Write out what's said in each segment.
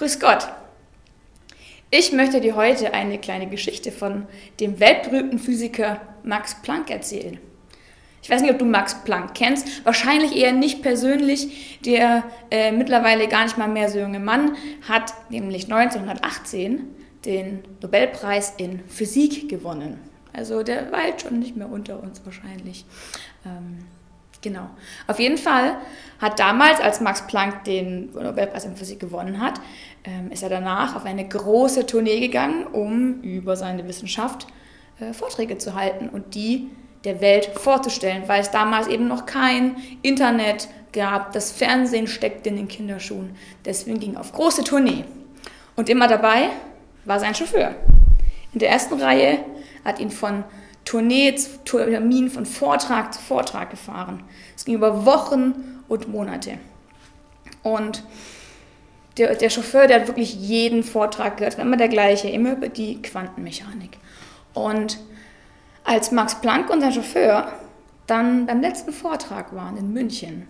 Grüß Gott. Ich möchte dir heute eine kleine Geschichte von dem weltberühmten Physiker Max Planck erzählen. Ich weiß nicht, ob du Max Planck kennst. Wahrscheinlich eher nicht persönlich. Der äh, mittlerweile gar nicht mal mehr so junge Mann hat nämlich 1918 den Nobelpreis in Physik gewonnen. Also der war halt schon nicht mehr unter uns wahrscheinlich. Ähm, Genau. Auf jeden Fall hat damals, als Max Planck den Nobelpreis in Physik gewonnen hat, ähm, ist er danach auf eine große Tournee gegangen, um über seine Wissenschaft äh, Vorträge zu halten und die der Welt vorzustellen, weil es damals eben noch kein Internet gab, das Fernsehen steckte in den Kinderschuhen. Deswegen ging er auf große Tournee. Und immer dabei war sein Chauffeur. In der ersten Reihe hat ihn von Tournee zu Termin, von Vortrag zu Vortrag gefahren. Es ging über Wochen und Monate. Und der, der Chauffeur, der hat wirklich jeden Vortrag gehört, immer der gleiche, immer über die Quantenmechanik. Und als Max Planck und sein Chauffeur dann beim letzten Vortrag waren in München,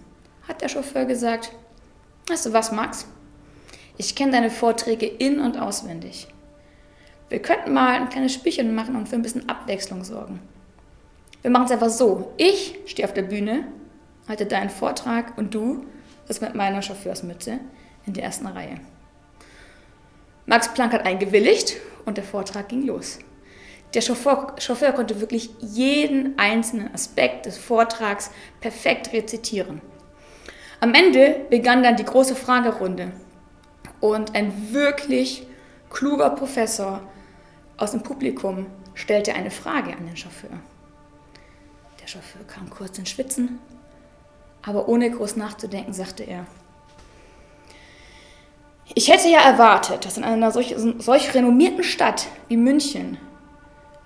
hat der Chauffeur gesagt, weißt du was, Max? Ich kenne deine Vorträge in und auswendig. Wir könnten mal ein kleines Spielchen machen und für ein bisschen Abwechslung sorgen. Wir machen es einfach so. Ich stehe auf der Bühne, halte deinen Vortrag und du bist mit meiner Chauffeursmütze in der ersten Reihe. Max Planck hat eingewilligt und der Vortrag ging los. Der Chauffeur, Chauffeur konnte wirklich jeden einzelnen Aspekt des Vortrags perfekt rezitieren. Am Ende begann dann die große Fragerunde und ein wirklich kluger Professor aus dem Publikum stellte eine Frage an den Chauffeur. Der Chauffeur kam kurz ins Schwitzen, aber ohne groß nachzudenken sagte er, ich hätte ja erwartet, dass in einer solch, solch renommierten Stadt wie München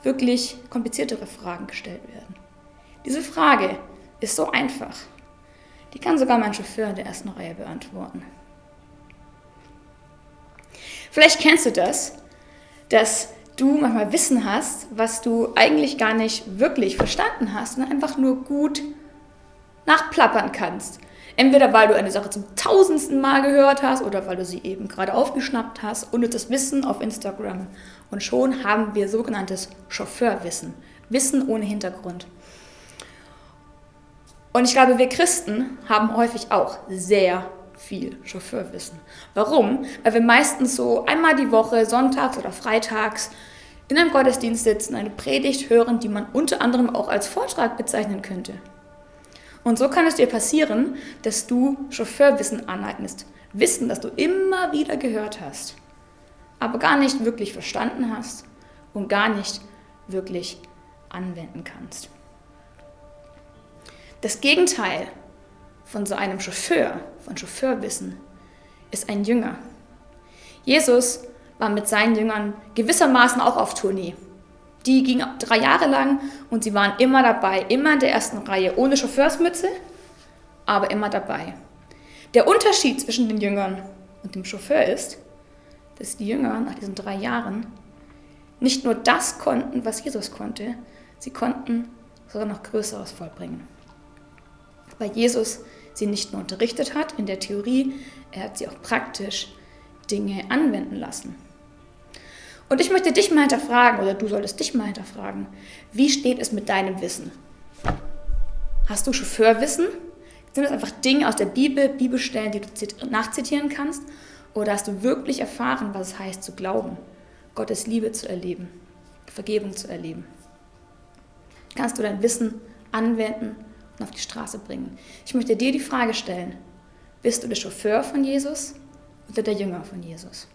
wirklich kompliziertere Fragen gestellt werden. Diese Frage ist so einfach. Die kann sogar mein Chauffeur in der ersten Reihe beantworten. Vielleicht kennst du das, dass du manchmal Wissen hast, was du eigentlich gar nicht wirklich verstanden hast und einfach nur gut nachplappern kannst. Entweder weil du eine Sache zum tausendsten Mal gehört hast oder weil du sie eben gerade aufgeschnappt hast und das Wissen auf Instagram. Und schon haben wir sogenanntes Chauffeurwissen. Wissen ohne Hintergrund. Und ich glaube, wir Christen haben häufig auch sehr viel Chauffeurwissen. Warum? Weil wir meistens so einmal die Woche, sonntags oder freitags, in einem Gottesdienst sitzen, eine Predigt hören, die man unter anderem auch als Vortrag bezeichnen könnte. Und so kann es dir passieren, dass du Chauffeurwissen aneignest. Wissen, das du immer wieder gehört hast, aber gar nicht wirklich verstanden hast und gar nicht wirklich anwenden kannst. Das Gegenteil von so einem Chauffeur, von Chauffeurwissen, ist ein Jünger. Jesus war mit seinen Jüngern gewissermaßen auch auf Tournee. Die ging drei Jahre lang und sie waren immer dabei, immer in der ersten Reihe, ohne Chauffeursmütze, aber immer dabei. Der Unterschied zwischen den Jüngern und dem Chauffeur ist, dass die Jünger nach diesen drei Jahren nicht nur das konnten, was Jesus konnte, sie konnten sogar noch Größeres vollbringen. Weil Jesus sie nicht nur unterrichtet hat in der Theorie, er hat sie auch praktisch Dinge anwenden lassen. Und ich möchte dich mal hinterfragen, oder du solltest dich mal hinterfragen, wie steht es mit deinem Wissen? Hast du Chauffeurwissen? Sind das einfach Dinge aus der Bibel, Bibelstellen, die du nachzitieren kannst? Oder hast du wirklich erfahren, was es heißt zu glauben, Gottes Liebe zu erleben, Vergebung zu erleben? Kannst du dein Wissen anwenden und auf die Straße bringen? Ich möchte dir die Frage stellen, bist du der Chauffeur von Jesus oder der Jünger von Jesus?